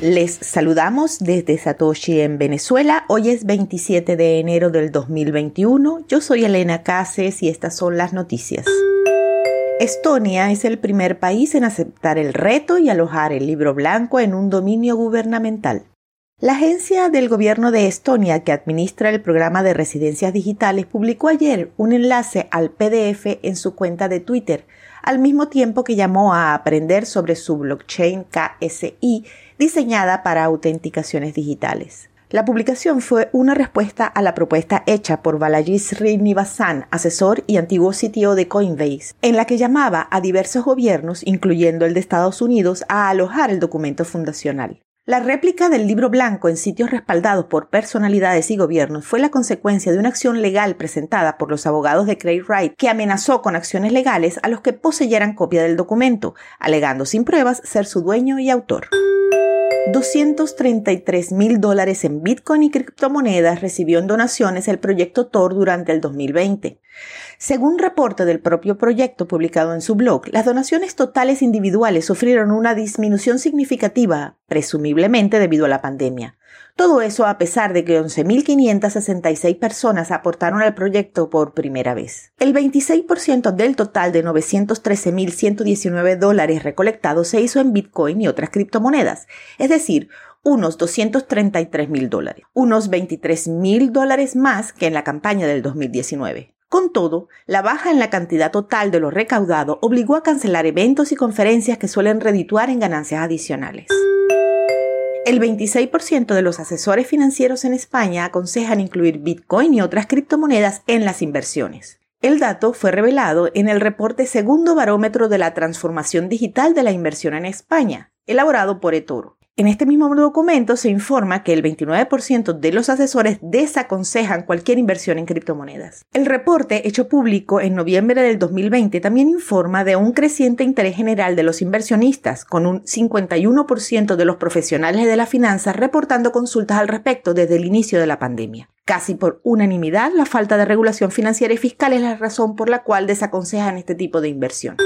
Les saludamos desde Satoshi en Venezuela. Hoy es 27 de enero del 2021. Yo soy Elena Cases y estas son las noticias. Estonia es el primer país en aceptar el reto y alojar el libro blanco en un dominio gubernamental. La agencia del gobierno de Estonia que administra el programa de residencias digitales publicó ayer un enlace al PDF en su cuenta de Twitter, al mismo tiempo que llamó a aprender sobre su blockchain KSI diseñada para autenticaciones digitales. La publicación fue una respuesta a la propuesta hecha por Balaji Srinivasan, asesor y antiguo sitio de Coinbase, en la que llamaba a diversos gobiernos, incluyendo el de Estados Unidos, a alojar el documento fundacional. La réplica del libro blanco en sitios respaldados por personalidades y gobiernos fue la consecuencia de una acción legal presentada por los abogados de Craig Wright que amenazó con acciones legales a los que poseyeran copia del documento, alegando sin pruebas ser su dueño y autor. 233 mil dólares en Bitcoin y criptomonedas recibió en donaciones el proyecto Tor durante el 2020. Según reporte del propio proyecto publicado en su blog, las donaciones totales individuales sufrieron una disminución significativa, presumiblemente debido a la pandemia. Todo eso a pesar de que 11.566 personas aportaron al proyecto por primera vez. El 26% del total de 913.119 dólares recolectados se hizo en Bitcoin y otras criptomonedas, es decir, unos 233 mil dólares, unos 23 mil dólares más que en la campaña del 2019. Con todo, la baja en la cantidad total de lo recaudado obligó a cancelar eventos y conferencias que suelen redituar en ganancias adicionales. El 26% de los asesores financieros en España aconsejan incluir Bitcoin y otras criptomonedas en las inversiones. El dato fue revelado en el reporte Segundo Barómetro de la Transformación Digital de la Inversión en España, elaborado por eToro. En este mismo documento se informa que el 29% de los asesores desaconsejan cualquier inversión en criptomonedas. El reporte, hecho público en noviembre del 2020, también informa de un creciente interés general de los inversionistas, con un 51% de los profesionales de la finanza reportando consultas al respecto desde el inicio de la pandemia. Casi por unanimidad, la falta de regulación financiera y fiscal es la razón por la cual desaconsejan este tipo de inversión.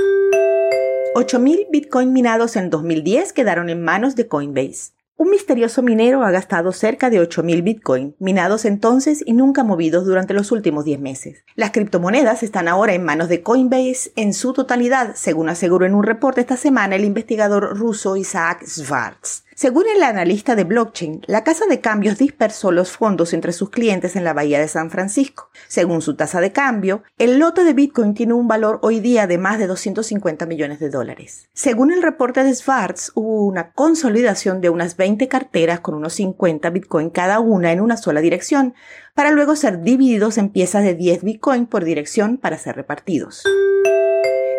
8.000 Bitcoin minados en 2010 quedaron en manos de Coinbase. Un misterioso minero ha gastado cerca de 8.000 Bitcoin, minados entonces y nunca movidos durante los últimos 10 meses. Las criptomonedas están ahora en manos de Coinbase en su totalidad, según aseguró en un reporte esta semana el investigador ruso Isaac Schwartz. Según el analista de blockchain, la casa de cambios dispersó los fondos entre sus clientes en la bahía de San Francisco. Según su tasa de cambio, el lote de Bitcoin tiene un valor hoy día de más de 250 millones de dólares. Según el reporte de Schwartz, hubo una consolidación de unas 20 carteras con unos 50 Bitcoin cada una en una sola dirección, para luego ser divididos en piezas de 10 Bitcoin por dirección para ser repartidos.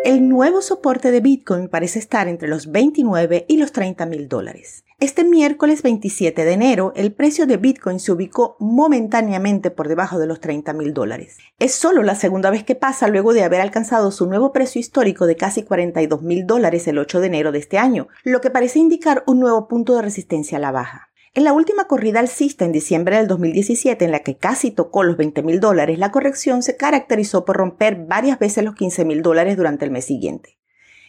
El nuevo soporte de Bitcoin parece estar entre los 29 y los 30 mil dólares. Este miércoles 27 de enero, el precio de Bitcoin se ubicó momentáneamente por debajo de los 30 mil dólares. Es solo la segunda vez que pasa luego de haber alcanzado su nuevo precio histórico de casi 42 mil dólares el 8 de enero de este año, lo que parece indicar un nuevo punto de resistencia a la baja. En la última corrida alcista en diciembre del 2017, en la que casi tocó los 20 mil dólares, la corrección se caracterizó por romper varias veces los 15 mil dólares durante el mes siguiente.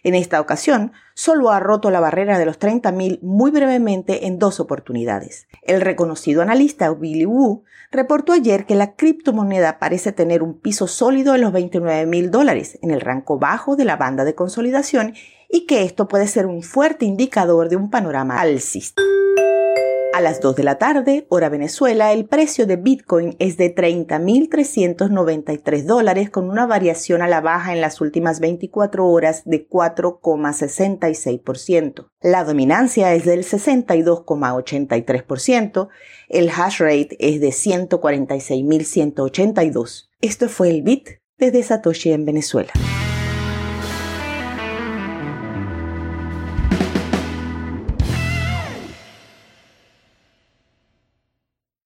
En esta ocasión, solo ha roto la barrera de los 30 mil muy brevemente en dos oportunidades. El reconocido analista Billy Wu reportó ayer que la criptomoneda parece tener un piso sólido en los 29 mil dólares, en el rango bajo de la banda de consolidación, y que esto puede ser un fuerte indicador de un panorama alcista. A las 2 de la tarde, hora Venezuela, el precio de Bitcoin es de 30.393 dólares con una variación a la baja en las últimas 24 horas de 4,66%. La dominancia es del 62,83%. El hash rate es de 146.182. Esto fue el Bit desde Satoshi en Venezuela.